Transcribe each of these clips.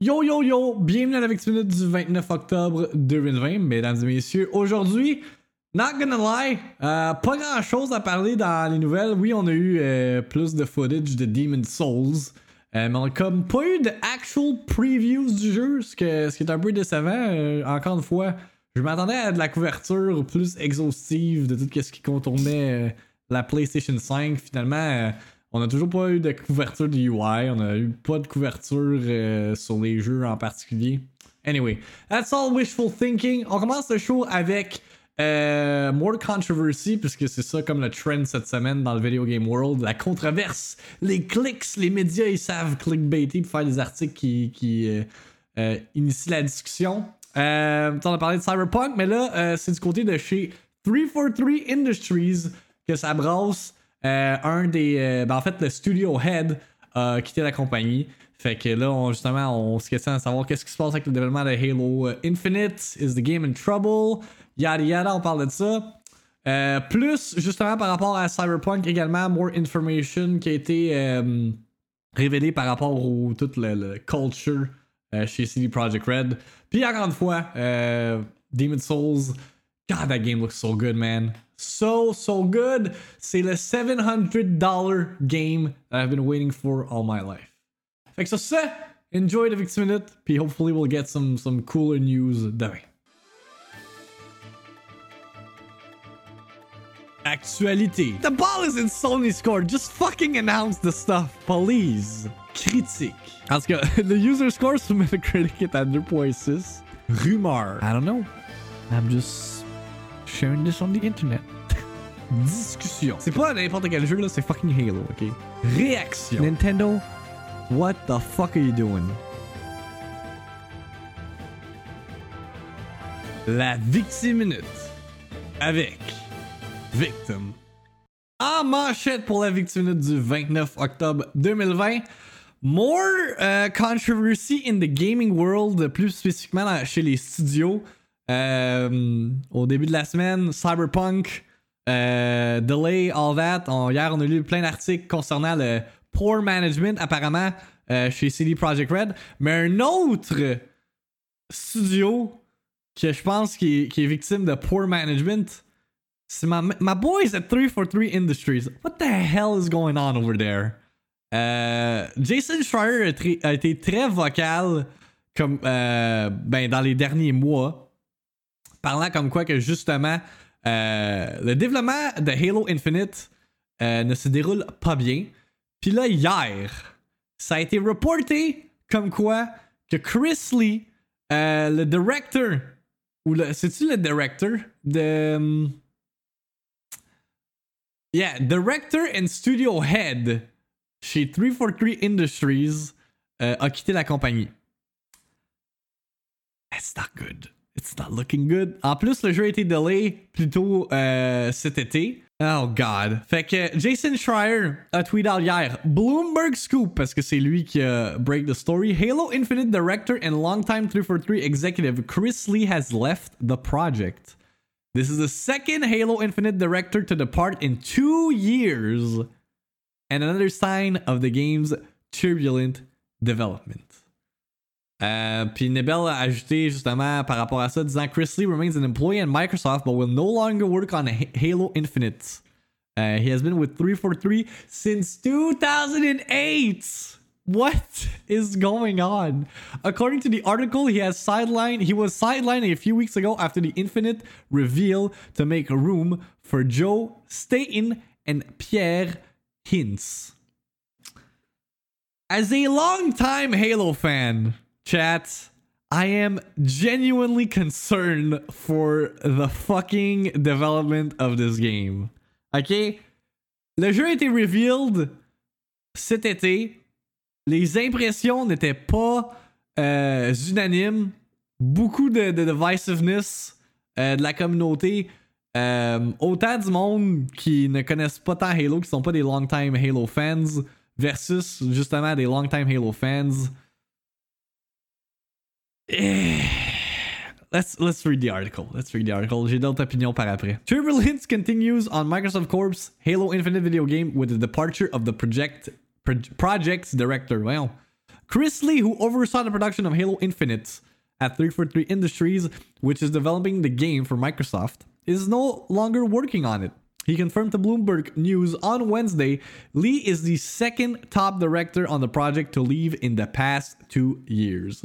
Yo yo yo, bienvenue à la Minute du 29 octobre 2020, mesdames et messieurs. Aujourd'hui, not gonna lie, euh, pas grand chose à parler dans les nouvelles. Oui, on a eu euh, plus de footage de Demon's Souls, euh, mais comme pas eu de actual previews du jeu, ce, ce qui est un peu décevant. Encore une fois, je m'attendais à de la couverture plus exhaustive de tout ce qui contournait la PlayStation 5. Finalement, on a toujours pas eu de couverture de UI, on a eu pas de couverture euh, sur les jeux en particulier. Anyway, that's all wishful thinking. On commence le show avec euh, more controversy, puisque c'est ça comme le trend cette semaine dans le video game world, la controverse, les clics, les médias ils savent clickbaiter pour faire des articles qui, qui euh, initient la discussion. On a parlé de Cyberpunk, mais là c'est du côté de chez 343 Industries que ça brasse. Euh, un des. euh, ben en fait, le studio head a quitté la compagnie. Fait que là, on, justement, on se questionne à savoir qu'est-ce qui se passe avec le développement de Halo euh, Infinite. Is the game in trouble? Yada yada, on parle de ça. Plus, justement, par rapport à Cyberpunk également, more information qui a été révélée par rapport au toute le, le culture chez CD Projekt Red. Puis encore une fois, Demon's Souls. God, that game looks so good, man. So, so good. C'est le $700 game that I've been waiting for all my life. Fait que sur ça, enjoy the Victim Minute, puis hopefully we'll get some, some cooler news demain. Actualité. The ball is in Sony's court. Just fucking announce the stuff, please. Critique. En tout the user score sur Metacritic est à 2.6. Rumeur. I don't know. I'm just sharing this on the internet. Discussion. C'est pas n'importe quel jeu là, c'est fucking Halo, ok? Réaction. Nintendo, what the fuck are you doing? La Victime Minute. Avec Victim. En manchette pour la Victime Minute du 29 octobre 2020. More euh, controversy in the gaming world, plus spécifiquement chez les studios. Euh, au début de la semaine, Cyberpunk, euh, Delay, all that. On- hier, on a lu plein d'articles concernant le poor management, apparemment, euh, chez CD Projekt Red. Mais un autre studio que je pense qui est, victime de poor management, c'est ma, my boys at 343 Industries. What the hell is going on over there? Jason Schreier a, a été très vocal ben, dans les derniers mois, parlant comme quoi que justement euh, le développement de Halo Infinite euh, ne se déroule pas bien. Puis là, hier, ça a été reporté comme quoi que Chris Lee, euh, le director, ou le. C'est-tu le director de. hum, Yeah, director and studio head chez 343 Industries a quitté la compagnie. It's not good. It's not looking good. En plus, le jeu a été delay plus tôt euh, cet été. Oh god. Fait que Jason Schreier a tweeté hier Bloomberg Scoop, parce que c'est lui qui a break the story. Halo Infinite director and longtime 343 executive Chris Lee has left the project. This is the second Halo Infinite director to depart in two years, and another sign of the game's turbulent development. Euh, puis Nibel a ajouté justement par rapport à ça, disant Chris Lee remains an employee at Microsoft but will no longer work on Halo Infinite. Uh, he has been with 343 since 2008. What is going on? According to the article, he has sidelined. He was sidelined a few weeks ago after the Infinite reveal to make room for Joe Staten and Pierre Hintze. As a longtime Halo fan, chat, I am genuinely concerned for the fucking development of this game. Ok? Le jeu a été revealed cet été. Les impressions n'étaient pas euh, unanimes. Beaucoup de, divisiveness euh, de la communauté. Euh, autant du monde qui ne connaissent pas tant Halo, qui sont pas des long-time Halo fans, versus justement des long-time Halo fans. Eh. Let's let's read the article. Let's read the article. J'ai d'autres opinions par après. Turbulence continues on Microsoft Corp's Halo Infinite video game with the departure of the project pro- project's director. Well, Chris Lee, who oversaw the production of Halo Infinite at 343 Industries, which is developing the game for Microsoft, is no longer working on it. He confirmed to Bloomberg News on Wednesday Lee is the second top director on the project to leave in the past two years.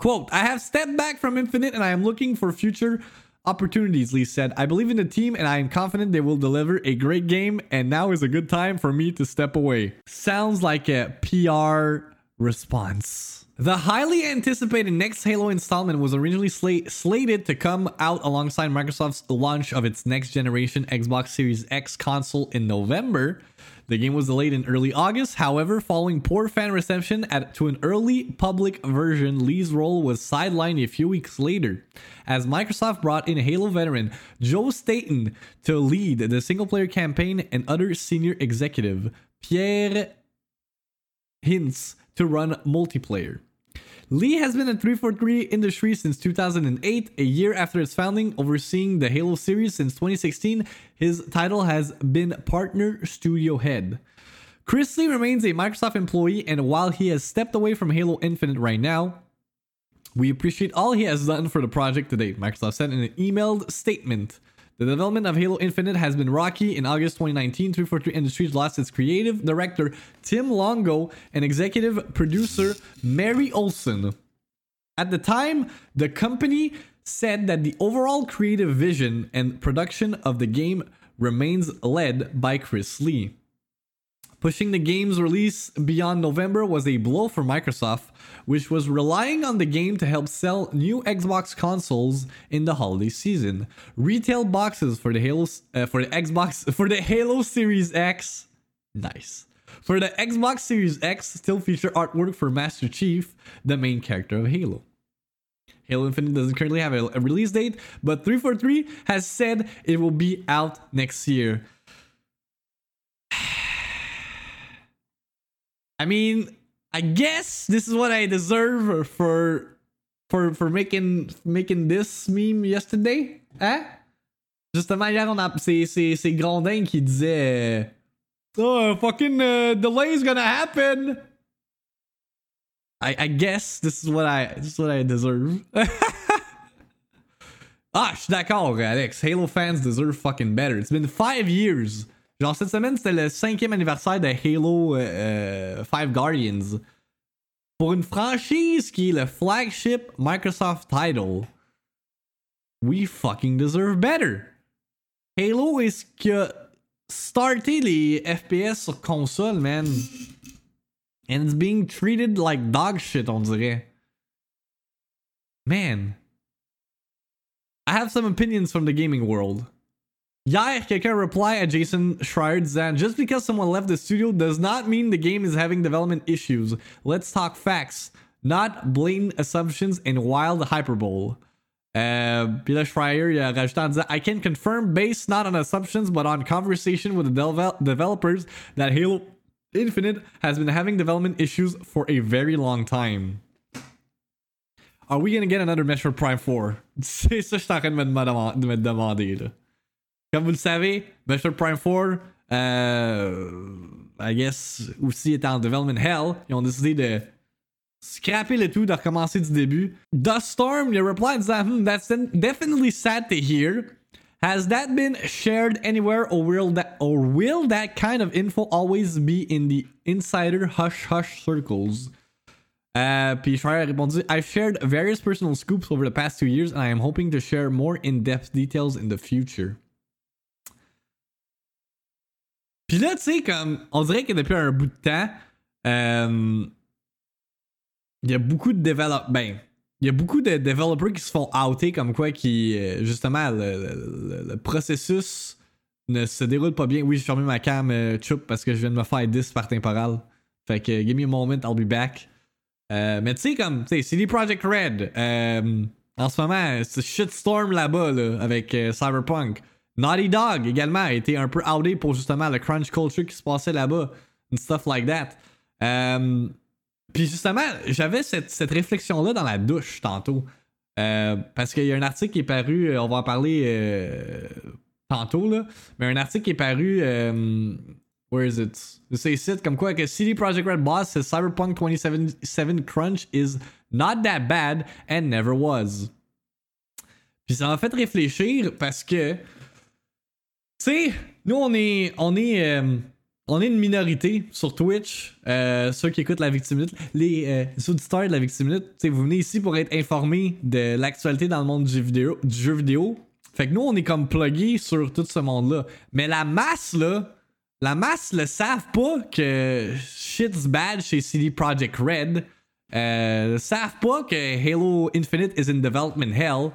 Quote, I have stepped back from Infinite and I am looking for future opportunities, Lee said. I believe in the team and I am confident they will deliver a great game, and now is a good time for me to step away. Sounds like a PR response. The highly anticipated next Halo installment was originally sla- slated to come out alongside Microsoft's launch of its next generation Xbox Series X console in November. The game was delayed in early August. However, following poor fan reception at, to an early public version, Lee's role was sidelined a few weeks later, as Microsoft brought in Halo veteran Joe Staten to lead the single player campaign and other senior executive Pierre Hintze to run multiplayer. Lee has been at 343 Industries since 2008, a year after its founding, overseeing the Halo series since 2016. His title has been Partner Studio Head. Chris Lee remains a Microsoft employee, and while he has stepped away from Halo Infinite right now, we appreciate all he has done for the project to date, Microsoft said in an emailed statement. The development of Halo Infinite has been rocky. In August 2019, 343 Industries lost its creative director, Tim Longo, and executive producer, Mary Olson. At the time, the company said that the overall creative vision and production of the game remains led by Chris Lee. Pushing the game's release beyond November was a blow for Microsoft, which was relying on the game to help sell new Xbox consoles in the holiday season. Retail boxes for the Halo uh, for the Xbox for the Halo Series X, nice. For the Xbox Series X still feature artwork for Master Chief, the main character of Halo. Halo Infinite doesn't currently have a, a release date, but 343 has said it will be out next year. I mean, I guess this is what I deserve for for for making making this meme yesterday, hein? Justement, hier, on a c'est c'est c'est Grondin qui disait Oh, fucking uh, delay is gonna happen. I I guess this is what I this is what I deserve. ah, je suis d'accord, Alex. Halo fans deserve fucking better. It's been five years. Genre, cette semaine, c'était le cinquième anniversaire de Halo euh, Five Guardians. Pour une franchise qui est le flagship Microsoft title, we fucking deserve better. Halo est ce qui a starté les FPS sur console, man. And it's being treated like dog shit, on dirait. Man. I have some opinions from the gaming world. Quelqu'un reply à Jason Schreier disant Just because someone left the studio does not mean the game is having development issues. Let's talk facts, not blatant assumptions and wild hyperbole. Euh, puis là, Schreier a rajouté en disant I can confirm based not on assumptions but on conversation with the devel developers that Halo Infinite has been having development issues for a very long time. Are we gonna get another Metroid Prime 4? C'est ça que je suis en train de me demander là. Comme vous le savez, Metroid Prime 4, euh, I guess, aussi est en development hell. Ils ont décidé de scraper le tout, de recommencer du début. Duststorm, il reply en disant, hmm, that's definitely sad to hear. Has that been shared anywhere or will that or will that kind of info always be in the insider hush hush circles? Uh, puis Schreier a répondu, I've shared various personal scoops over the past two years and I am hoping to share more in-depth details in the future. Puis là, tu sais, comme, on dirait que depuis un bout de temps, euh, il y a beaucoup de développeurs. Ben, il y a beaucoup de développeurs qui se font outer comme quoi qui, euh, justement, le, processus ne se déroule pas bien. Oui, j'ai fermé ma cam, euh, parce que je viens de me faire 10 par temporal. Fait que, give me a moment, I'll be back. Euh, mais tu sais, comme, tu sais, CD Projekt Red, euh, en ce moment, c'est shitstorm là-bas, là, avec euh, Cyberpunk. Naughty Dog également a été un peu outé pour justement le crunch culture qui se passait là-bas. And stuff like that. Euh, puis justement, j'avais cette, cette réflexion-là dans la douche tantôt. Euh, parce qu'il y a un article qui est paru, euh, on va en parler tantôt, là, mais un article qui est paru Where is it? C'est ici comme quoi que CD Projekt Red boss says Cyberpunk 2077 crunch is not that bad and never was. Puis ça m'a fait réfléchir parce que, sais, nous on est, on est, euh, on est une minorité sur Twitch. Euh, ceux qui écoutent la Victime les euh, auditeurs de la Victime sais, vous venez ici pour être informés de l'actualité dans le monde du jeu vidéo. Fait que nous on est comme plugués sur tout ce monde-là. Mais la masse là la masse le savent pas que shit's bad chez CD Projekt Red. Euh, savent pas que Halo Infinite is in development hell.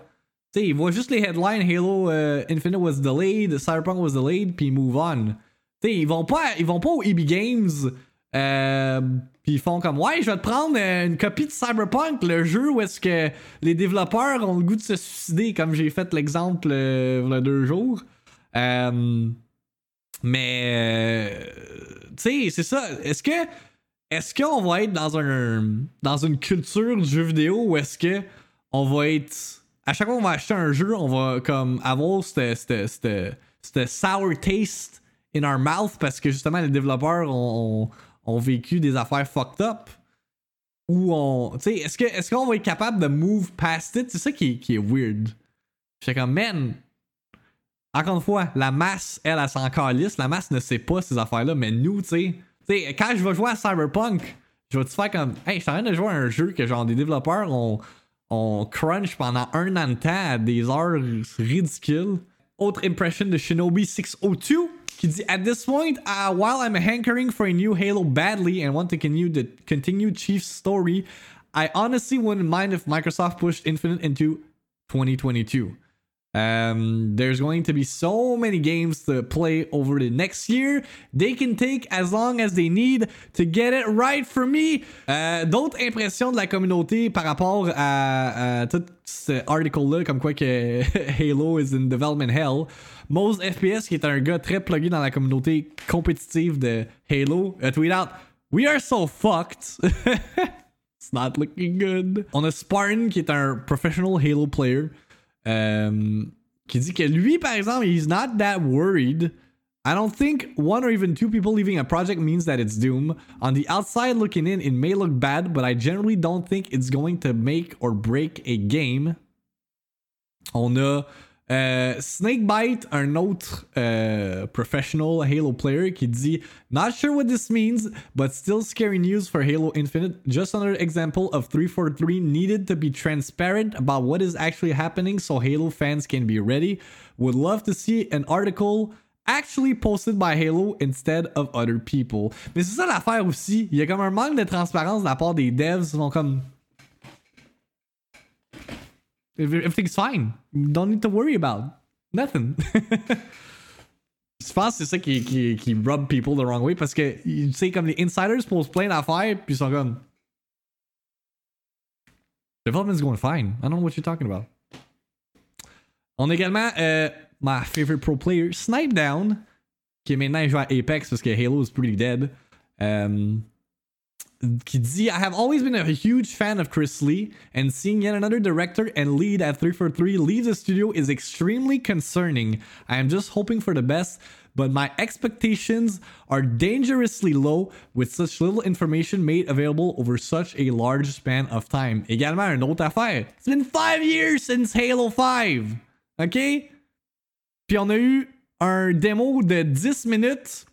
T'sais, ils voient juste les headlines Halo uh, Infinite was delayed, Cyberpunk was delayed, puis move on. Ils vont pas, ils vont pas au EB Games, euh, puis ils font comme ouais, je vais te prendre euh, une copie de Cyberpunk, le jeu où est-ce que les développeurs ont le goût de se suicider, comme j'ai fait l'exemple euh, il deux jours. Euh, mais, euh, tu sais, c'est ça. Est-ce que, est-ce qu'on va être dans un, dans une culture du jeu vidéo ou est-ce que on va être, à chaque fois qu'on va acheter un jeu, on va comme avoir cette, sour taste in our mouth parce que justement les développeurs ont, ont, vécu des affaires fucked up ou on tu sais est-ce que est-ce qu'on va être capable de move past it? C'est ça qui, qui est weird j'étais comme man encore une fois, la masse, elle, elle s'en calisse. La masse ne sait pas ces affaires-là, mais nous, tu sais, quand je vais jouer à Cyberpunk, je vais te faire comme, hey, je suis en train de jouer à un jeu que genre des développeurs ont, ont crunch pendant un an de temps à des heures ridicules. Autre impression de Shinobi 602 qui dit At this point, uh, while I'm hankering for a new Halo badly and want to continue the continue Chief's story, I honestly wouldn't mind if Microsoft pushed Infinite into 2022. Um, there's going to be so many games to play over the next year. They can take as long as they need to get it right for me. Euh, D'autres impressions de la communauté par rapport à, à tout cet article-là, comme quoi que Halo is in development hell. Mose FPS, qui est un gars très plugué dans la communauté compétitive de Halo, a tweet out We are so fucked. It's not looking good. On a Spartan, qui est un professional Halo player. Um, qui dit que lui, par exemple, he's not that worried. I don't think one or even two people leaving a project means that it's doom. On the outside looking in, it may look bad, but I generally don't think it's going to make or break a game. On a Uh, Snakebite, un autre uh, professional Halo player qui dit Not sure what this means, but still scary news for Halo Infinite. Just another example of 343 needed to be transparent about what is actually happening so Halo fans can be ready. Would love to see an article actually posted by Halo instead of other people. Mais c'est ça l'affaire aussi. Il y a comme un manque de transparence de la part des devs. Ils comme Everything's fine. Don't need to worry about. Nothing. Je pense que c'est ça qui, qui, qui rub people the wrong way parce que, tu sais, comme les insiders posent plein d'affaires, puis ils sont comme. Development's going fine. I don't know what you're talking about. On a également euh, my favorite pro player, Snipe Down, qui est maintenant joué à Apex parce que Halo is pretty dead. Um, qui dit I have always been a huge fan of Chris Lee, and seeing yet another director and lead at 343 leave the studio is extremely concerning. I am just hoping for the best, but my expectations are dangerously low with such little information made available over such a large span of time. Également, une autre affaire. It's been five years since Halo 5. OK? Puis on a eu un démo de 10 minutes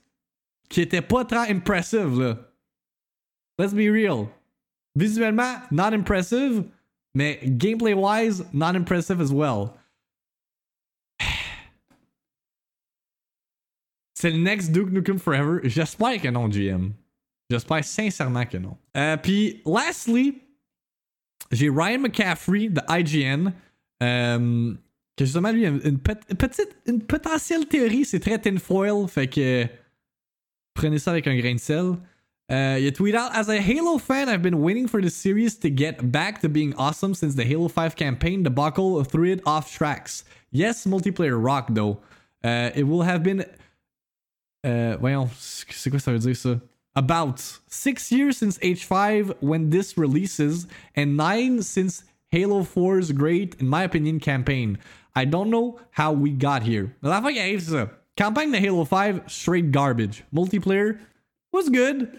qui était pas très impressive, là. Let's be real. Visuellement, not impressive, mais gameplay wise, not impressive as well. C'est le next Duke Nukem Forever. J'espère que non, GM. J'espère sincèrement que non. Euh, Puis, lastly, j'ai Ryan McCaffrey de IGN. Euh, que justement, lui, a une, petite, une potentielle théorie. C'est très tinfoil. Fait que prenez ça avec un grain de sel. Uh, you tweet out As a Halo fan, I've been waiting for the series to get back to being awesome since the Halo 5 campaign debacle threw it off tracks. Yes, multiplayer rock though. Uh, it will have been. Uh, dire ça? About six years since H5 when this releases, and nine since Halo 4's great, in my opinion, campaign. I don't know how we got here. La fin de Halo 5, straight garbage. Multiplayer was good.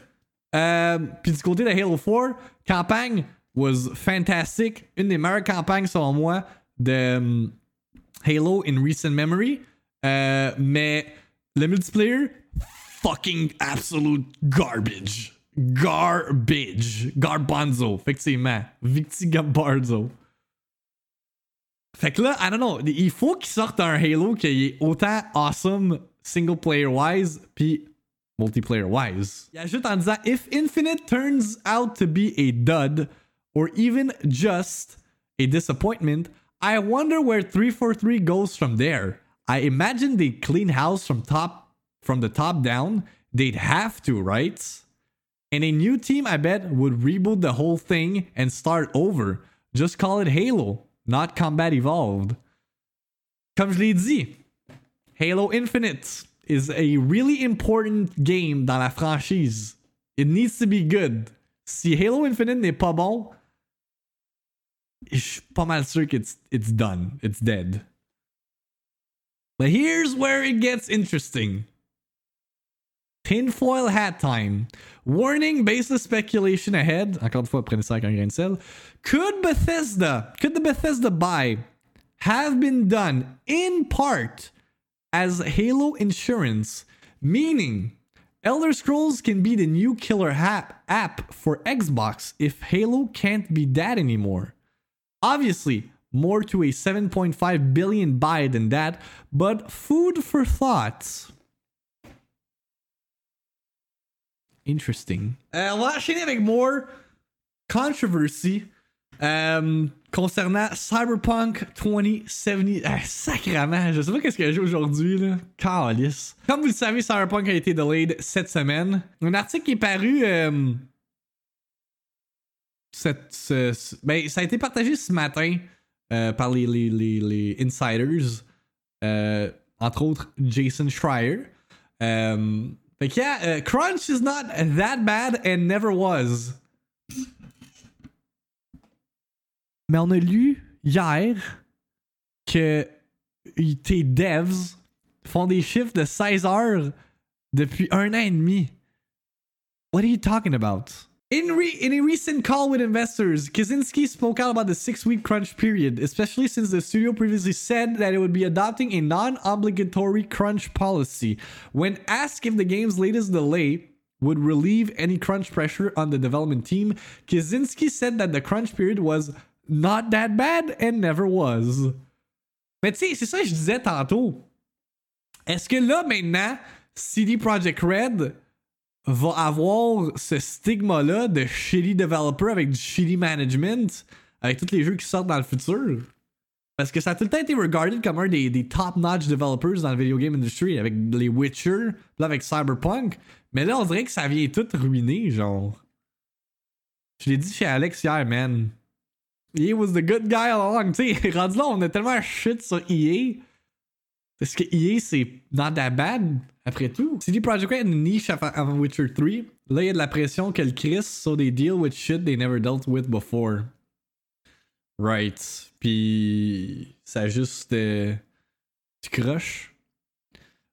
Euh, Puis du côté de Halo 4, campagne was fantastic. Une des meilleures campagnes, selon moi, de um, Halo in recent memory. Euh, mais le multiplayer, fucking absolute garbage. Garbage. Garbanzo, effectivement. Victi Gambarzo. Fait que là, I don't know, il faut qu'il sorte un Halo qui est autant awesome single player wise puis multiplayer wise. Il ajoute en disant if Infinite turns out to be a dud or even just a disappointment, I wonder where 343 goes from there. I imagine they clean house from top from the top down. They'd have to, right? And a new team, I bet, would reboot the whole thing and start over. Just call it Halo, not Combat Evolved. Comme je l'ai dit, Halo Infinite is a really important game dans la franchise. It needs to be good. Si Halo Infinite n'est pas bon, je suis pas mal sûr que it's, it's done. It's dead. But here's where it gets interesting. Tinfoil hat time. Warning, baseless speculation ahead. Encore une fois, prenez ça avec un grain de sel. Could Bethesda, could the Bethesda buy have been done in part as Halo insurance, meaning Elder Scrolls can be the new killer app, app for Xbox if Halo can't be that anymore. Obviously, more to a 7.5 billion buy than that, but food for thought. Interesting. On va enchaîner more controversy euh, concernant Cyberpunk 2070. Ah, sacrément, je sais pas qu'est-ce que j'ai aujourd'hui, là. Calice. Comme vous le savez, Cyberpunk a été delayed cette semaine. Un article qui est paru. Euh, cette, ce- ce- ben, ça a été partagé ce matin euh, par les, les, les, insiders, euh, entre autres Jason Schreier. Fait que, Crunch is not that bad and never was. Mais on a lu hier que tes devs font des chiffres de 16 heures depuis un an et demi. What are you talking about? In, re- in a recent call with investors, Kiciński spoke out about the six week crunch period, especially since the studio previously said that it would be adopting a non obligatory crunch policy. When asked if the game's latest delay would relieve any crunch pressure on the development team, Kiciński said that the crunch period was not that bad and never was. Mais tu sais, c'est ça que je disais tantôt. Est-ce que là, maintenant, CD Projekt Red va avoir ce stigma-là de shitty developer avec du shitty management avec tous les jeux qui sortent dans le futur? Parce que ça a tout le temps été regarded comme un des, des top-notch developers dans le video game industry avec les Witcher, là avec Cyberpunk. Mais là, on dirait que ça vient tout ruiner, genre. Je l'ai dit chez Alex hier, man. EA was the good guy all along. Tu sais, rendu là, on a tellement shit sur EA. Parce que EA, c'est not that bad, après tout. CD Projekt Red une niche avant, Witcher 3. Là, il y a de la pression que le Chris, so they deal with shit they never dealt with before. Right. Puis, ça juste. Euh, tu crush.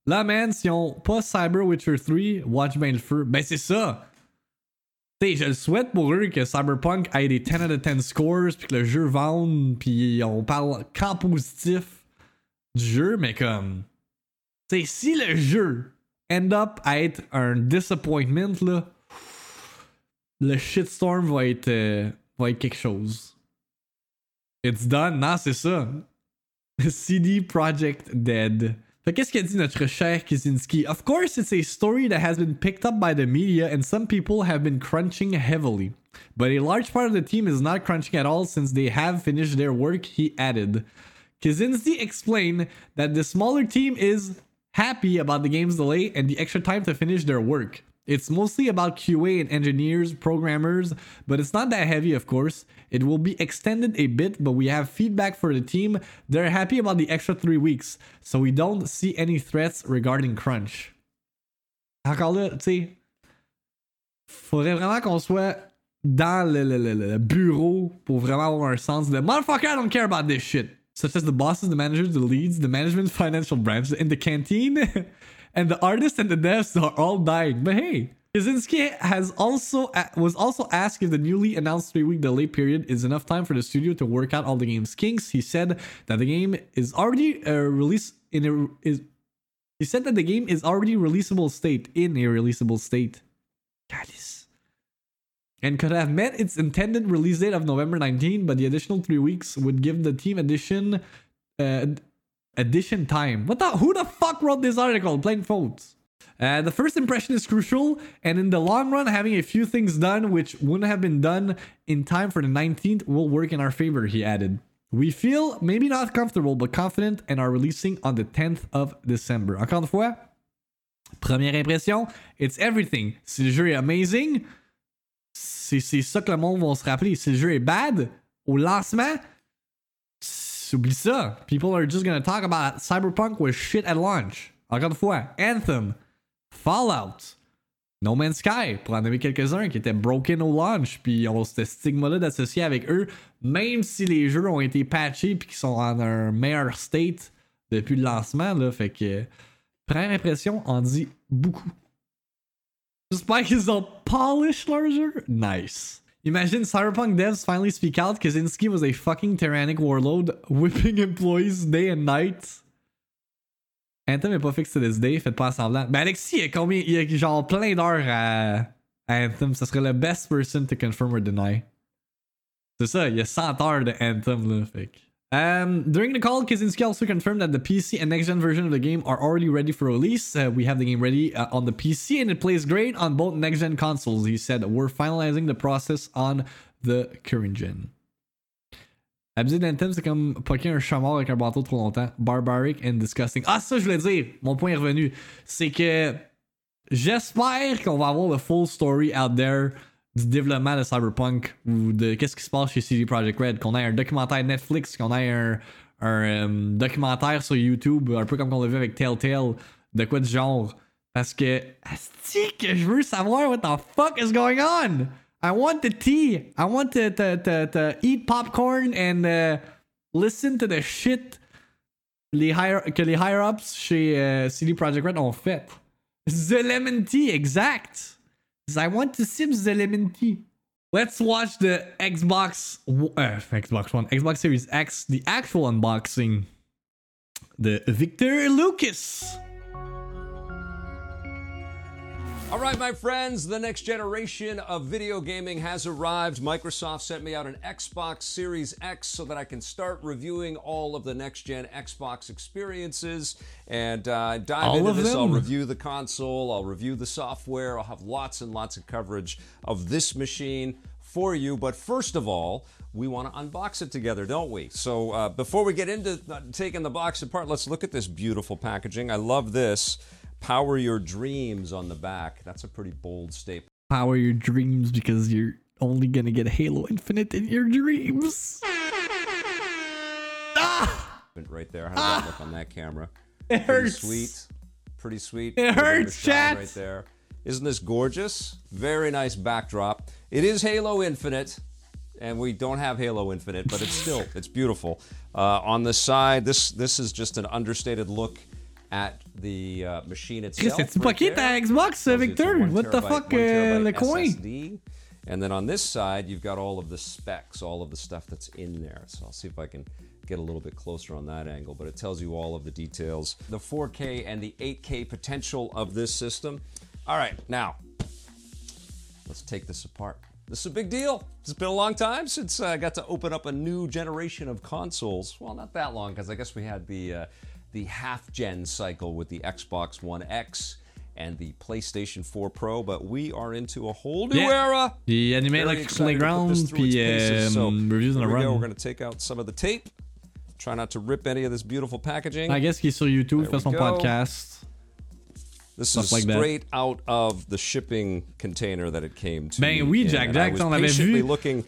Là, man, si on pas Cyber Witcher 3, watch bien le feu. Ben, c'est ça. T'sais, je le souhaite pour eux que Cyberpunk ait des 10 out of 10 scores, puis que le jeu vende, puis on parle qu'en positif du jeu, mais comme. T'sais, si le jeu end up à être un disappointment, là, le shitstorm va être, euh, va être quelque chose. It's done. Non, c'est ça. CD Project Dead. Fait qu'est-ce qu'a dit notre cher Kiciński? Of course, it's a story that has been picked up by the media and some people have been crunching heavily. But a large part of the team is not crunching at all since they have finished their work, he added. Kiciński explained that the smaller team is happy about the game's delay and the extra time to finish their work. It's mostly about QA and engineers, programmers, but it's not that heavy, of course. It will be extended a bit, but we have feedback for the team. They're happy about the extra three weeks, so we don't see any threats regarding crunch. Encore là, tu sais, faudrait vraiment qu'on soit dans le, le- le- le bureau pour vraiment avoir un sens de Motherfucker, I don't care about this shit. such as the bosses, the managers, the leads, the management, financial branch, and the canteen, and the artists and the devs are all dying. But hey, Kiciński has also was also asked if the newly announced three-week delay period is enough time for the studio to work out all the game's kinks. He said that the game is already uh, released in a is. He said that the game is already releasable state in a releasable state. Guys. And could have met its intended release date of November 19, but the additional three weeks would give the team addition uh, addition time. What the? Who the fuck wrote this article? Plain folks. Uh, the first impression is crucial, and in the long run, having a few things done which wouldn't have been done in time for the 19th will work in our favor, he added. We feel maybe not comfortable, but confident and are releasing on the 10th of December. Encore une fois, première impression, it's everything. Si le jeu est amazing, c'est ça que le monde va se rappeler. Si le jeu est bad, au lancement, oublie ça. People are just gonna talk about Cyberpunk was shit at launch. Encore une fois, Anthem, Fallout, No Man's Sky, pour en nommer quelques-uns qui étaient broken au launch, puis on ce stigma-là d'associer avec eux, même si les jeux ont été patchés puis qu'ils sont en un meilleur state depuis le lancement, là, fait que première impression en dit beaucoup. J'espère qu'ils ont polished leur jeu. Nice. Imagine Cyberpunk devs finally speak out. Kaczynski was a fucking tyrannic warlord, whipping employees day and night. Anthem est pas fixe to this day, faites pas semblant. Mais Alexis, il y a combien Il y a genre plein d'heures à, Anthem. Ça serait le best person to confirm or deny. C'est ça, il y a 100 heures de Anthem là. Fait um, during the call, Kiciński also confirmed that the PC and next gen version of the game are already ready for release. Uh, we have the game ready uh, on the PC and it plays great on both next gen consoles. He said, We're finalizing the process on the current gen. Abuser d'Anthem, c'est comme poker un chat mort avec un bateau trop longtemps. Barbaric and disgusting. Ah, ça, je voulais dire. Mon point est revenu. C'est que j'espère qu'on va avoir le full story out there du développement de Cyberpunk ou de qu'est-ce qui se passe chez CD Projekt Red. Qu'on ait un documentaire Netflix, qu'on ait un, un um, documentaire sur YouTube, un peu comme qu'on l'a vu avec Telltale, de quoi du genre. Parce que, asti que je veux savoir what the fuck is going on! I want the tea. I want to to to, to eat popcorn and uh, listen to the shit les higher, que les higher ups chez uh, CD Projekt Red ont fait. The lemon tea, exact. I want to the lemon. Let's watch the Xbox uh, Xbox One, Xbox Series X, the actual unboxing. The Victor Lucas. All right, my friends, the next generation of video gaming has arrived. Microsoft sent me out an Xbox Series X so that I can start reviewing all of the next gen Xbox experiences and uh, dive all into this. Them. I'll review the console, I'll review the software, I'll have lots and lots of coverage of this machine for you. But first of all, we want to unbox it together, don't we? So uh, before we get into uh, taking the box apart, let's look at this beautiful packaging. I love this. Power your dreams on the back. That's a pretty bold statement. Power your dreams because you're only gonna get Halo Infinite in your dreams. Ah! Right there. How does ah! that look on that camera? It pretty hurts. Sweet. Pretty sweet. It hurts, chat. Right there. Isn't this gorgeous? Very nice backdrop. It is Halo Infinite, and we don't have Halo Infinite, but it's still it's beautiful. Uh, on the side, this this is just an understated look at the uh, machine itself. Chris, c'est right ta Xbox, Victor. What the fuck, uh, le coin? And then on this side, you've got all of the specs, all of the stuff that's in there. So I'll see if I can get a little bit closer on that angle, but it tells you all of the details, the 4K and the 8K potential of this system. All right, now let's take this apart. This is a big deal. It's been a long time since I got to open up a new generation of consoles. Well, not that long, because I guess we had the uh, the half gen cycle with the Xbox One X and the PlayStation 4 Pro, but we are into a whole new yeah. era. The anime like playground, puis so reviews on a run. Go. We're going to take out some of the tape. Try not to rip any of this beautiful packaging. I guess he's sur YouTube, fait son podcast. This is like straight that. out of the shipping container that it came to. Ben oui, Jack Jack, on avait vu,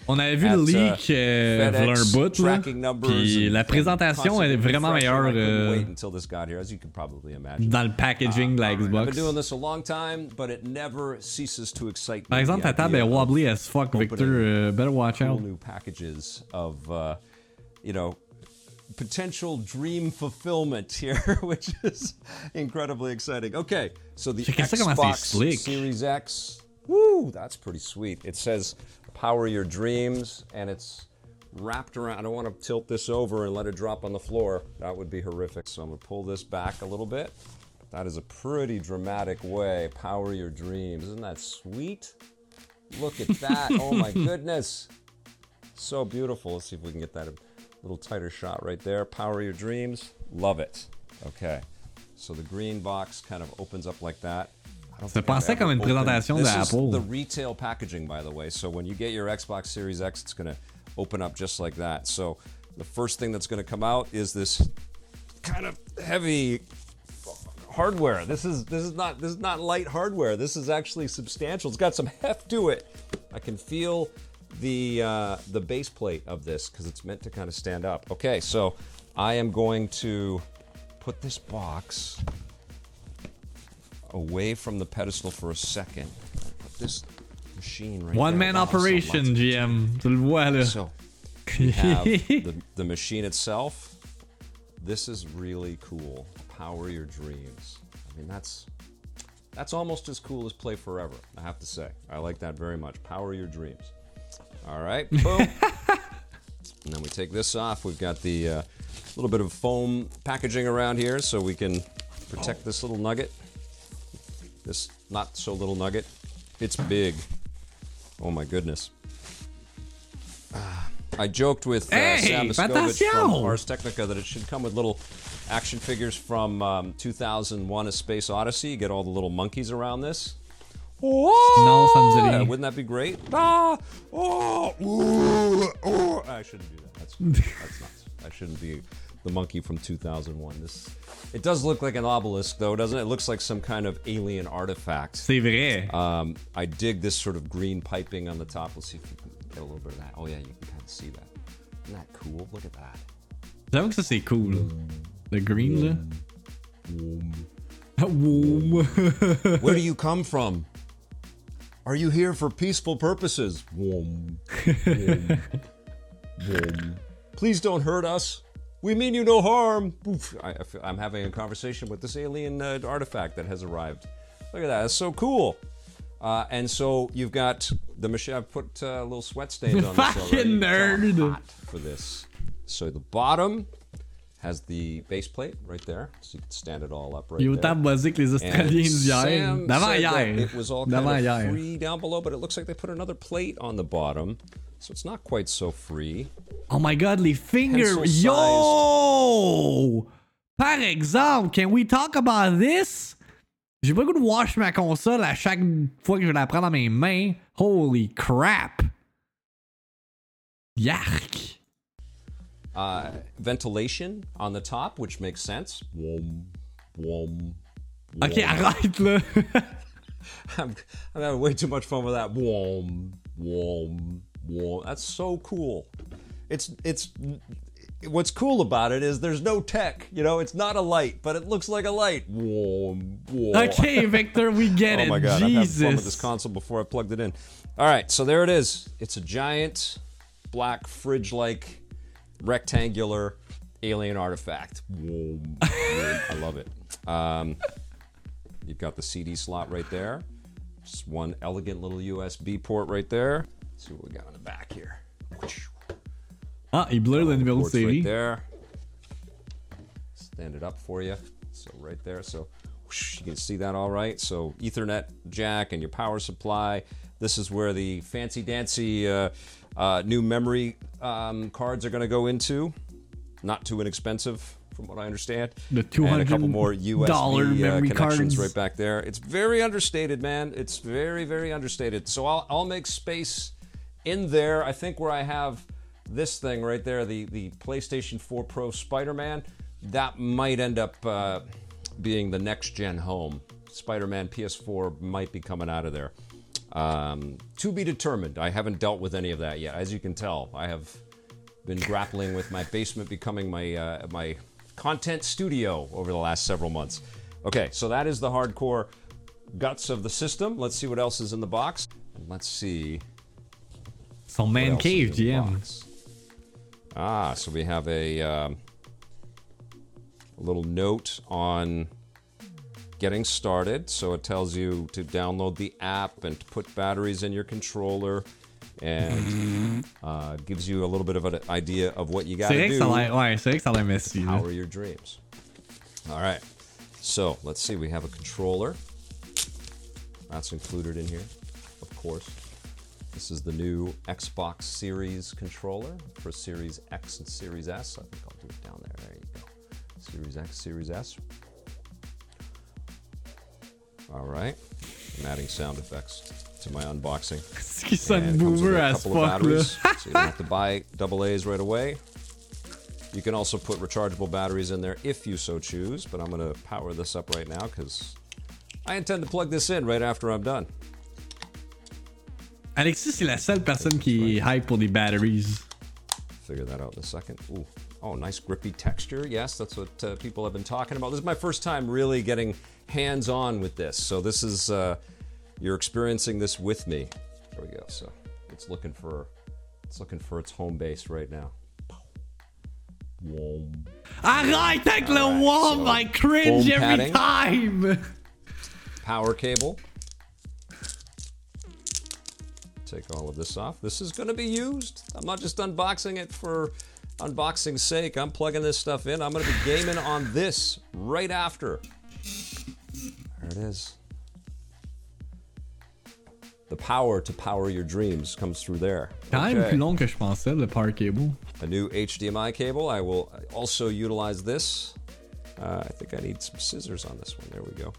on avait vu le uh, leak euh, un bout là. Puis la présentation est vraiment meilleure euh, dans le packaging uh, de la Xbox. Par exemple, ta table est wobbly as fuck, Victor. Uh, better watch out. New packages of, uh, you know, potential dream fulfillment here, which is incredibly exciting. Okay, so the Check ça comment c'est Xbox. Series X. Woo, that's pretty sweet. It says "Power Your Dreams," and it's wrapped around. I don't want to tilt this over and let it drop on the floor. That would be horrific. So I'm gonna pull this back a little bit. That is a pretty dramatic way. Power your dreams. Isn't that sweet? Look at that. oh my goodness. So beautiful. Let's see if we can get that little tighter shot right there. Power your dreams. Love it. Okay. So the green box kind of opens up like that. I don't think I've comme une présentation is the retail packaging, by the way. So when you get your Xbox Series X, it's going to open up just like that. So the first thing that's going to come out is this kind of heavy hardware. This is this is not this is not light hardware. This is actually substantial. It's got some heft to it. I can feel the uh, the base plate of this because it's meant to kind of stand up. Okay, so I am going to put this box away from the pedestal for a second. Put this machine right One man so operation, GM. Tu le vois là. so we have the, the machine itself. This is really cool. Power your dreams. I mean, that's that's almost as cool as Play Forever. I have to say, I like that very much. Power your dreams. All right, boom. and then we take this off. We've got the uh, little bit of foam packaging around here, so we can protect this little nugget. This not so little nugget. It's big. Oh my goodness. I joked with uh, Hey, Sam Machkovech from! Ars Technica that it should come with little action figures from um, 2001: A Space Odyssey. You get all the little monkeys around this. Non, ça me Yeah, wouldn't that be great? Ah, oh, ooh, oh. I shouldn't do that. That's that's nuts. I shouldn't be the monkey from 2001. This it does look like an obelisk though, doesn't it? It looks like some kind of alien artifact. C'est vrai. Um, I dig this sort of green piping on the top. Let's see if you can get a little bit of that. Oh yeah, you can kind of see that. Isn't that cool? Look at that. J'avoue que ça c'est cool. The green là. Woom. Where do you come from? Are you here for peaceful purposes? Wom, wom, wom. Please don't hurt us. We mean you no harm. Oof. I, I'm having a conversation with this alien uh, artifact that has arrived. Look at that. That's so cool. Uh, and so you've got the machine. I've put uh, little sweat stains on this already. Fucking nerd. For this. So the bottom has the base plate right there, so you can stand it all up right est there. autant buzzé que les And Australiens d'hier. Sam said. It was all kind of free down below, but it looks like they put another plate on the bottom, so it's not quite so free. Oh my god, les fingers. Yo! Par exemple, can we talk about this? J'ai pas le goût de wash ma console à chaque fois que je la prendre dans mes mains. Holy crap! Yark! Uh, ventilation on the top, which makes sense. Wom, wom. Ok, wom. arrête! I'm, I'm having way too much fun with that. Warm, warm, warm. That's so cool. It's it's what's cool about it is there's no tech. You know, it's not a light, but it looks like a light. Wom, wom. ok, Victor, we get it. Oh it. my god, I've had fun with this console before I plugged it in. All right, so there it is. It's a giant black fridge-like rectangular alien artifact. I love it. Um, you've got the CD slot right there. Just one elegant little USB port right there. Let's see what we got on the back here. Ah, il blur le numéro de Ports right série. there. Stand it up for you. So right there. So whoosh, you can see that all right. So Ethernet jack and your power supply. This is where the fancy dancy uh, uh, new memory um, cards are going to go into. Not too inexpensive, from what I understand. The and a couple more $200 USB uh, memory connections cards. right back there. It's very understated, man. It's very, very understated. So I'll, I'll make space in there. I think where I have this thing right there, the, the PlayStation 4 Pro Spider Man, that might end up uh, being the next gen home. Spider Man PS4 might be coming out of there. Um, to be determined. I haven't dealt with any of that yet. As you can tell, I have been grappling with my basement becoming my uh, my content studio over the last several months. Okay, so that is the hardcore guts of the system. Let's see what else is in the box. Let's see. What man cave, is in the GM. box. Ah, so we have a um, a little note on getting started. So it tells you to download the app and to put batteries in your controller and uh, gives you a little bit of an idea of what you got to do ça a l'air. Ouais, c'est vrai que ça a l'air messy. là. power your dreams. All right. So let's see. We have a controller. That's included in here, of course. This is the new Xbox Series controller for Series X and Series S. I think I'll do it down there. There you go. Series X, Series S. All right. I'm adding sound effects to my unboxing. Ce qui it comes with boomer a as couple of fuck, batteries, so you don't have to buy double A's right away. You can also put rechargeable batteries in there if you so choose, but I'm going to power this up right now because I intend to plug this in right after I'm done. Alexis, c'est la seule personne qui est hype pour des batteries. Figure that out in a second. Ooh. Oh, nice grippy texture. Yes, that's what uh, people have been talking about. This is my first time really getting hands on with this. So this is uh, you're experiencing this with me. There we go. So it's looking for it's looking for its home base right now. Whoa. Arrête avec le Alright, womp, so I cringe every padding. time! power cable. Take all of this off. This is going to be used. I'm not just unboxing it for unboxing's sake. I'm plugging this stuff in. I'm going to be gaming on this right after. There it is. The power to power your dreams comes through there. Quand même Okay. plus long que je pensais, le power cable. a new HDMI cable. I will also utilize this. Uh, I think I need some scissors on this one. There we go.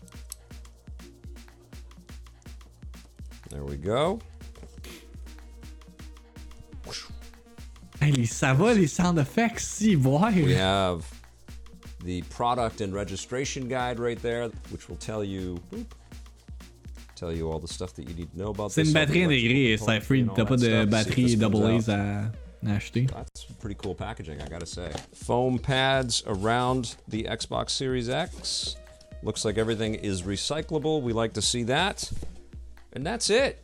There we go. Hey, ça va, les sound effects, si, voir. We have the product and registration guide right there, which will tell you boop, tell you all the stuff that you need to know about C'est this. une batterie intégrée, ça free, t'as pas de stuff. See if batterie double. A's à, à acheter. That's pretty cool packaging, I gotta say. Foam pads around the Xbox Series X. Looks like everything is recyclable. We like to see that. And that's it.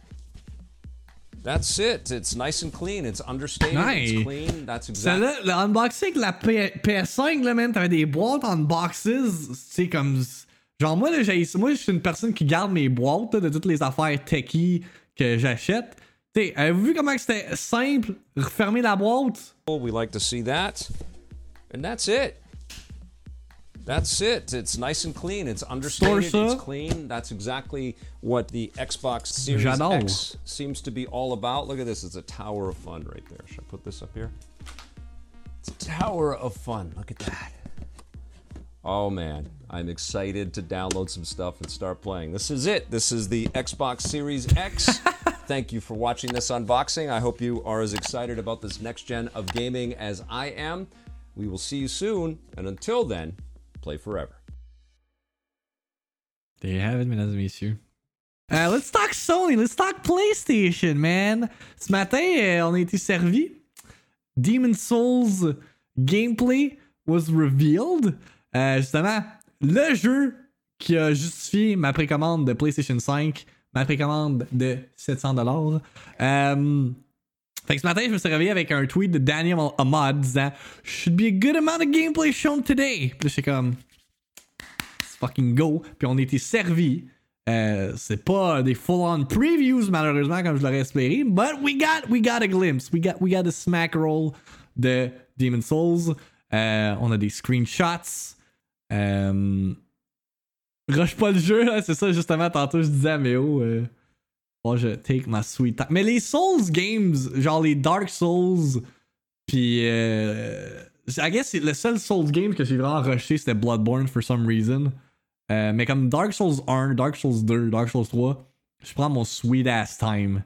That's it. It's nice and clean. It's understated. Nice. It's clean. That's exactly. Celle-là, le unboxing avec la P- PS5, là, man, t'avais des boîtes en boxes, c'est comme. Genre, moi, là, j'ai- moi, je suis une personne qui garde mes boîtes là, de toutes les affaires techie que j'achète. T'sais, avez-vous vu comment c'était simple, refermer la boîte? We like to see that. And that's it. That's it. It's nice and clean. It's understated. It's clean. That's exactly what the Xbox Series. X seems to be all about. Look at this. It's a tower of fun right there. Should I put this up here? It's a tower of fun. Look at that. Oh man, I'm excited to download some stuff and start playing. This is it. This is the Xbox Series X. Thank you for watching this unboxing. I hope you are as excited about this next gen of gaming as I am. We will see you soon, and until then, play forever. There you have it, mesdames et messieurs. Euh, let's talk Sony, let's talk PlayStation, man. Ce matin, euh, on a été servi. Demon Souls gameplay was revealed. Euh, justement, le jeu qui a justifié ma précommande de PlayStation 5, ma précommande de 700$. Euh, fait que ce matin, je me suis réveillé avec un tweet de Daniel Ahmad disant Should be a good amount of gameplay shown today. Puis j'étais comme Let's fucking go. Puis on été servi. Euh, c'est pas des full-on previews, malheureusement, comme je l'aurais espéré. But we got, we got a glimpse. We got, we got a smack roll de Demon Souls. Euh, on a des screenshots. Euh, rush pas le jeu, là, c'est ça, justement. Tantôt, je disais à. Euh, oh, je take my sweet time. Mais les Souls games, genre les Dark Souls, puis euh, I guess le seul Souls game que j'ai vraiment rushé, c'était Bloodborne for some reason. Euh, mais comme Dark Souls 1, Dark Souls 2, Dark Souls 3, je prends mon sweet ass time.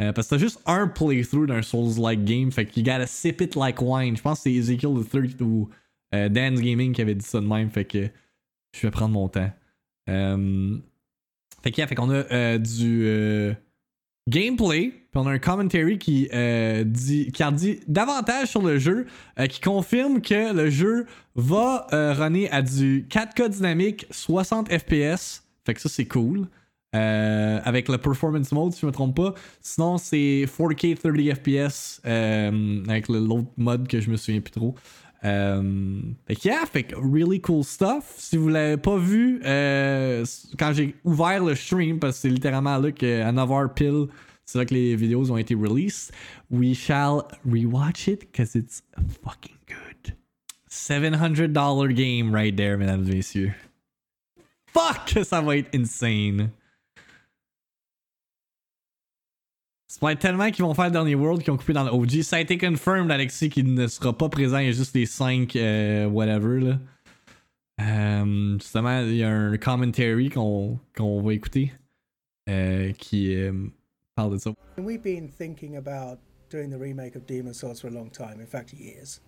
Euh, parce que t'as juste un playthrough d'un Souls-like game, fait que you gotta sip it like wine. Je pense que c'est Ezekiel the Third ou euh, Dan's Gaming qui avait dit ça de même, fait que je vais prendre mon temps. Euh, fait que, yeah, qu'on a euh, du euh, gameplay, puis on a un commentary qui, euh, dit, qui en dit davantage sur le jeu, qui confirme que le jeu va runner à du 4K dynamique 60 FPS. Fait que ça, c'est cool. Avec le performance mode, si je me trompe pas. Sinon, c'est 4K 30 FPS avec le- l'autre mode que je me souviens plus trop. Euh, fait que, yeah, fait really cool stuff. Si vous l'avez pas vu, euh, quand j'ai ouvert le stream, parce que c'est littéralement là qu'à 9h pile, c'est là que les vidéos ont été released, we shall rewatch it because it's fucking good. $700 game right there, mesdames et messieurs. Fuck, ça va être insane. Ça va être tellement qu'ils vont faire le dernier World qu'ils ont coupé dans le OG. Ça a été confirmed, Alexis, qu'il ne sera pas présent. Il y a juste les 5 euh, whatever. Là. Euh, justement, il y a un commentary qu'on qu'on va écouter euh, qui euh, parle de ça. We've been thinking about doing the remake of Demon's Souls for a long time, in fact, years.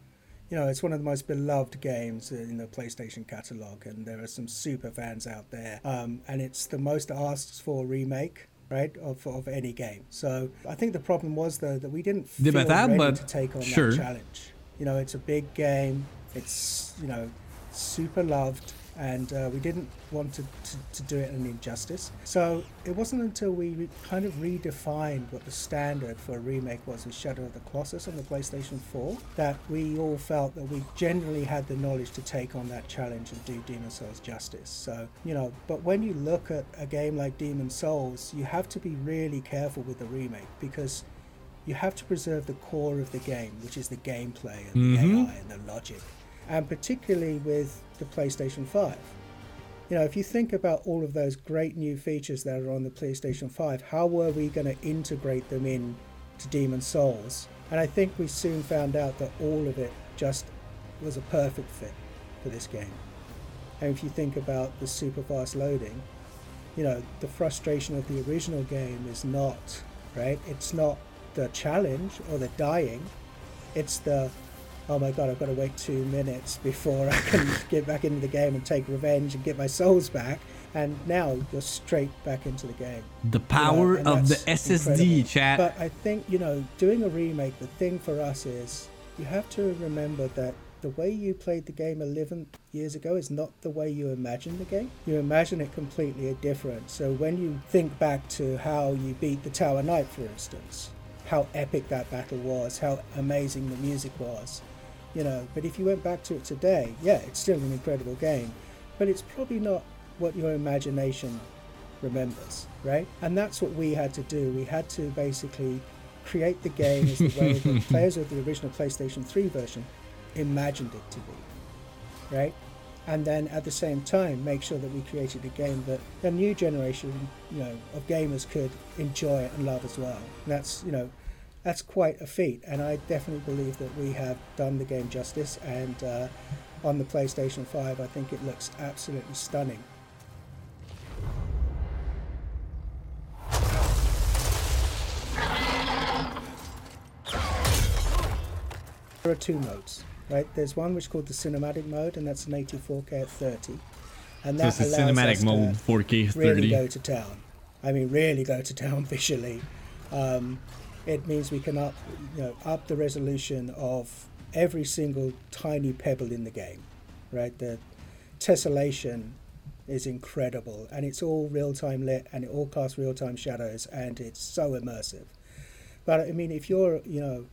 You know, it's one of the most beloved games in the PlayStation catalog, and there are some super fans out there. Um, and it's the most asked for remake right, of, of any game. So I think the problem was though that we didn't feel ready but to take on sure. that challenge. You know, it's a big game. It's you know super loved, and uh, we didn't want to, to, to do it an injustice. So it wasn't until we re- kind of redefined what the standard for a remake was with Shadow of the Colossus on the PlayStation 4 that we all felt that we generally had the knowledge to take on that challenge and do Demon Souls justice. So, you know, but when you look at a game like Demon Souls, you have to be really careful with the remake because you have to preserve the core of the game, which is the gameplay and Mhm. the AI and the logic, and particularly with the PlayStation 5. You know, if you think about all of those great new features that are on the PlayStation 5, how were we going to integrate them in to Demon Souls? And I think we soon found out that all of it just was a perfect fit for this game. And if you think about the super fast loading, you know, the frustration of the original game is not, right? It's not the challenge or the dying. It's the, oh my god, I've got to wait two minutes before I can get back into the game and take revenge and get my souls back. And now you're straight back into the game. The you know, power of the SSD, incredible. chat. But I think, you know, doing a remake, the thing for us is you have to remember that the way you played the game 11 years ago is not the way you imagine the game. You imagine it completely a different. So when you think back to how you beat the Tower Knight, for instance, how epic that battle was, how amazing the music was, you know, but if you went back to it today, yeah, it's still an incredible game, but it's probably not what your imagination remembers, right? And that's what we had to do. We had to basically create the game as the way the players of the original PlayStation 3 version imagined it to be, right? And then at the same time, make sure that we created a game that a new generation, you know, of gamers could enjoy and love as well. And that's, you know, that's quite a feat. And I definitely believe that we have done the game justice. And uh, on the PlayStation 5, I think it looks absolutely stunning. There are two modes, right? There's one which is called the cinematic mode, and that's an 84K at 30. And So that it's a allows cinematic us to mode, 4K 30. really go to town. I mean, really go to town visually. Um, it means we can up, you know, up the resolution of every single tiny pebble in the game, right? The tessellation is incredible, and it's all real-time lit, and it all casts real-time shadows, and it's so immersive. But I mean, if you're, you know,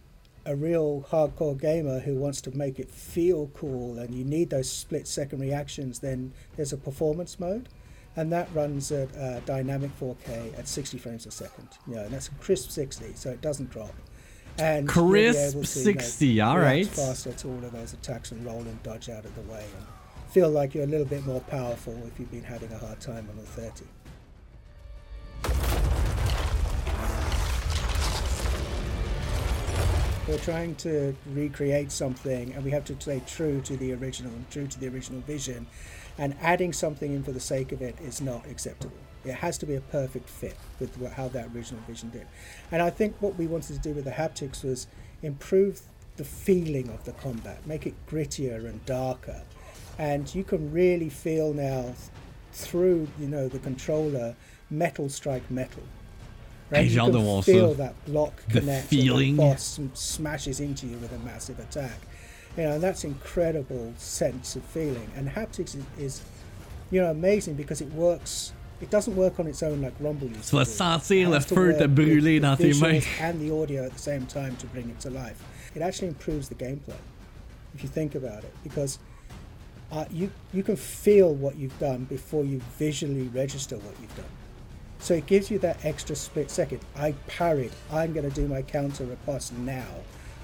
a real hardcore gamer who wants to make it feel cool and you need those split second reactions, then there's a performance mode. And that runs at uh, dynamic 4K at 60 frames a second. You know, and that's a crisp 60, so it doesn't drop. And Crisp to, 60, you know, all right. faster to all of those attacks and roll and dodge out of the way and feel like you're a little bit more powerful if you've been having a hard time on the 30. we're trying to recreate something and we have to stay true to the original and true to the original vision and adding something in for the sake of it is not acceptable. It has to be a perfect fit with how that original vision did. And i think what we wanted to do with the haptics was improve the feeling of the combat make it grittier and darker. And you can really feel now through you know the controller metal strike metal. Hey, you can feel that block The connect feeling. and the boss smashes into you with a massive attack you know and that's incredible sense of feeling and haptics is, is you know amazing because it works it doesn't work on its own like rumble used Tu to vas do. sentir It le has to feu work brûler the dans tes mains. and the audio at the same time to bring it to life it actually improves the gameplay if you think about it, because uh, you you can feel what you've done before you visually register what you've done. So it gives you that extra split second. I parried. I'm going to do my counter riposte now,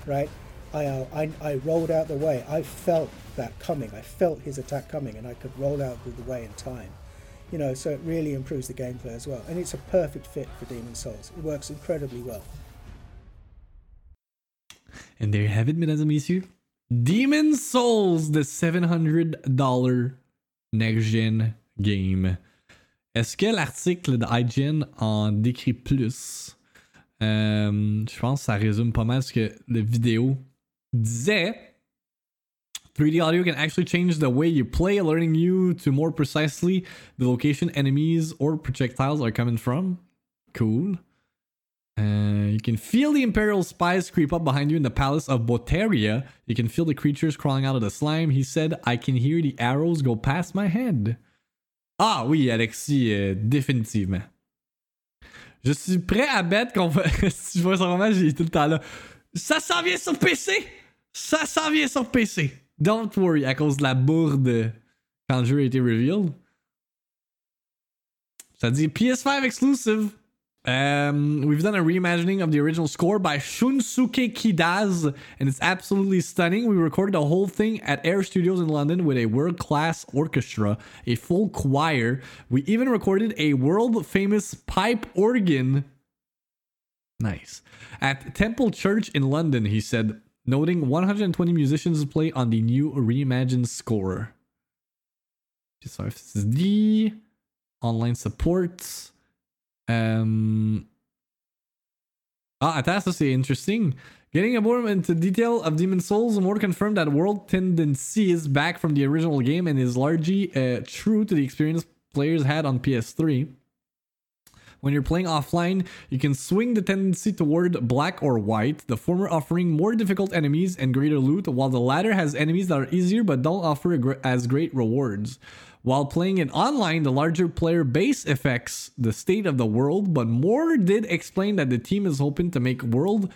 right? I, uh, I I rolled out the way. I felt that coming. I felt his attack coming, and I could roll out of the way in time. You know, so it really improves the gameplay as well, and it's a perfect fit for Demon Souls. It works incredibly well. And there you have it, mesdames et messieurs. Demon Souls, the $700 next-gen game. Est-ce que l'article de IGN en décrit plus? Euh, je pense que ça résume pas mal ce que la vidéo disait. 3D audio can actually change the way you play, alerting you to more precisely the location enemies or projectiles are coming from. Cool. Uh, you can feel the Imperial spies creep up behind you in the palace of Boteria. You can feel the creatures crawling out of the slime. He said, I can hear the arrows go past my head. Ah oui, Alexis, euh, définitivement. Je suis prêt à bettre qu'on va. si je vois ça vraiment, j'ai tout le temps là. Ça s'en vient sur PC! Ça s'en vient sur PC! Don't worry, à cause de la bourde quand le jeu a été revealed. Ça dit PS5 exclusive. Um, we've done a reimagining of the original score by Shunsuke Kida, and it's absolutely stunning. We recorded the whole thing at Air Studios in London with a world class orchestra, a full choir. We even recorded a world famous pipe organ. Nice. At Temple Church in London, he said, noting 120 musicians play on the new reimagined score. D, online support. Um, ah, c'est interesting. Getting a more into detail of Demon Souls, more confirmed that world tendency is back from the original game and is largely uh, true to the experience players had on PS3. When you're playing offline, you can swing the tendency toward black or white, the former offering more difficult enemies and greater loot, while the latter has enemies that are easier but don't offer gr- as great rewards. While playing it online, the larger player base affects the state of the world, but Moore did explain that the team is hoping to make world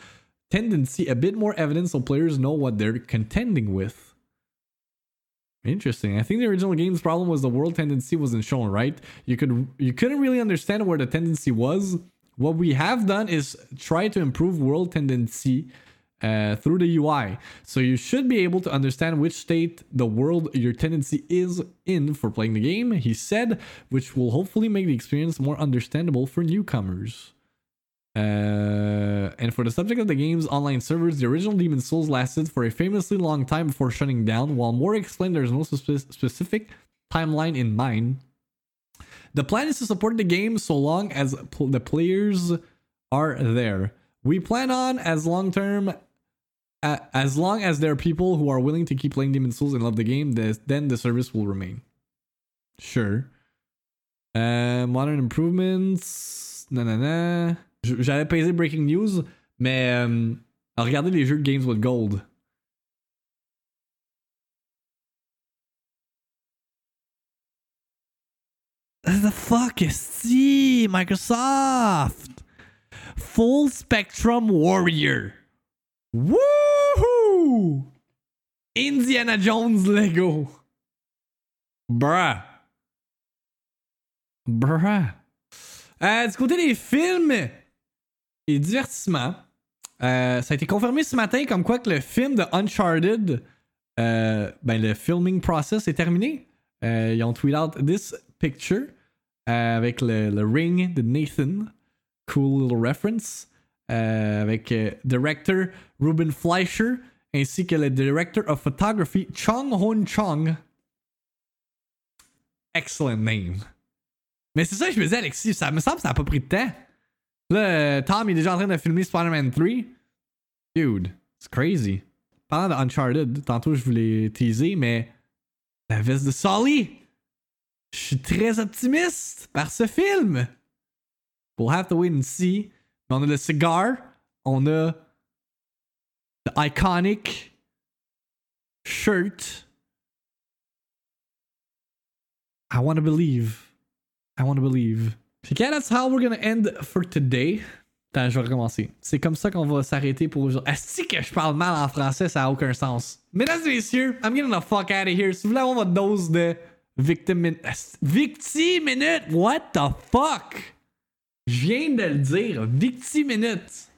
tendency a bit more evident so players know what they're contending with. Interesting. I think the original game's problem was the world tendency wasn't shown, right? You could you couldn't really understand where the tendency was. What we have done is try to improve world tendency uh, through the UI. So you should be able to understand which state the world your tendency is in for playing the game, he said, which will hopefully make the experience more understandable for newcomers. Uh, and for the subject of the game's online servers, the original Demon Souls lasted for a famously long time before shutting down, while Moore explained there's no spe- specific timeline in mind. The plan is to support the game so long as pl- the players are there. We plan on as long term uh, as long as there are people who are willing to keep playing Demon Souls and love the game, then the service will remain. Sure. Uh, modern improvements. Nanana. J'avais pesé Breaking News, mais euh, regardez les jeux Games with Gold. The fuck is see Microsoft? Full Spectrum Warrior. Woohoo! Indiana Jones Lego. Bruh. Bruh. Euh, du côté des films et divertissements, euh, ça a été confirmé ce matin comme quoi que le film de Uncharted, euh, ben le filming process est terminé. Euh, ils ont tweet out this picture avec le, le, ring de Nathan. Cool little reference. Avec director Ruben Fleischer ainsi que le director of photography Chong Hon Chong. Excellent name. Mais c'est ça que je me disais, Alexis, ça me semble que ça n'a pas pris de temps. Là, Tom il est déjà en train de filmer Spider-Man 3. Dude, it's crazy. Parlant de Uncharted, tantôt je voulais teaser, mais la veste de Sully. Je suis très optimiste par ce film. We'll have to wait and see. On a le cigar, on a the iconic shirt. I want to believe. I want to believe. Okay, that's how we're gonna end for today. Attends, je vais recommencer. C'est comme ça qu'on va s'arrêter pour aujourd'hui. Est-ce que je parle mal en français? Ça n'a aucun sens. Mesdames et messieurs, I'm getting the fuck out of here. Si vous voulez avoir votre dose de victim minute. Victim minute? What the fuck? Je viens de le dire. Victim minute.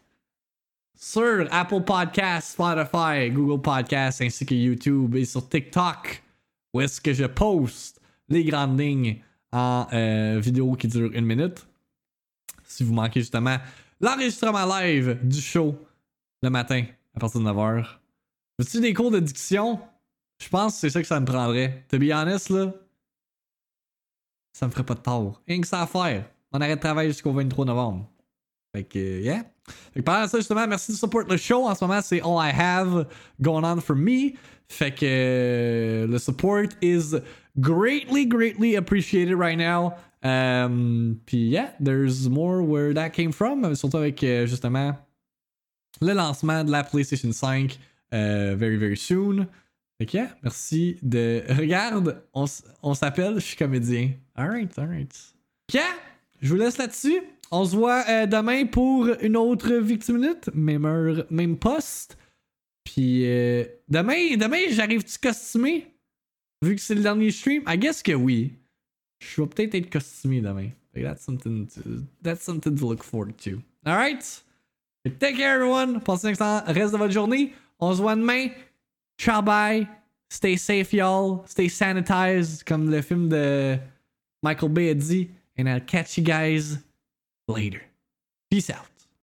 Sur Apple Podcasts, Spotify, Google Podcasts, ainsi que YouTube et sur TikTok, où est-ce que je poste les grandes lignes en euh, vidéo qui dure une minute. Si vous manquez justement l'enregistrement live du show le matin à partir de 9h. Veux-tu des cours de diction? Je pense que c'est ça que ça me prendrait. To be honest, là, ça me ferait pas de tort. Rien que ça à faire. On arrête de travail jusqu'au 23 novembre. Fait que, yeah. Fait que pendant ça, justement, merci de support le show. En ce moment, c'est all I have going on for me. Fait que le support is greatly, greatly appreciated right now. Um, Puis yeah, there's more where that came from. Surtout avec euh, justement le lancement de la PlayStation 5 uh, very, very soon. Fait que yeah, merci de. Regarde, on, on s'appelle, je suis comédien. Alright, alright. Yeah, je vous laisse là-dessus. On se voit euh, demain pour une autre Victime Minute, même heure, même poste. Puis euh, demain, demain j'arrive-tu costumé? Vu que c'est le dernier stream? I guess que oui. Je vais peut-être être costumé demain. That's something, to, that's something to look forward to. Alright? Take care everyone. Passez un excellent reste de votre journée. On se voit demain. Ciao bye. Stay safe y'all. Stay sanitized comme le film de Michael Bay a dit. And I'll catch you guys later. Peace out.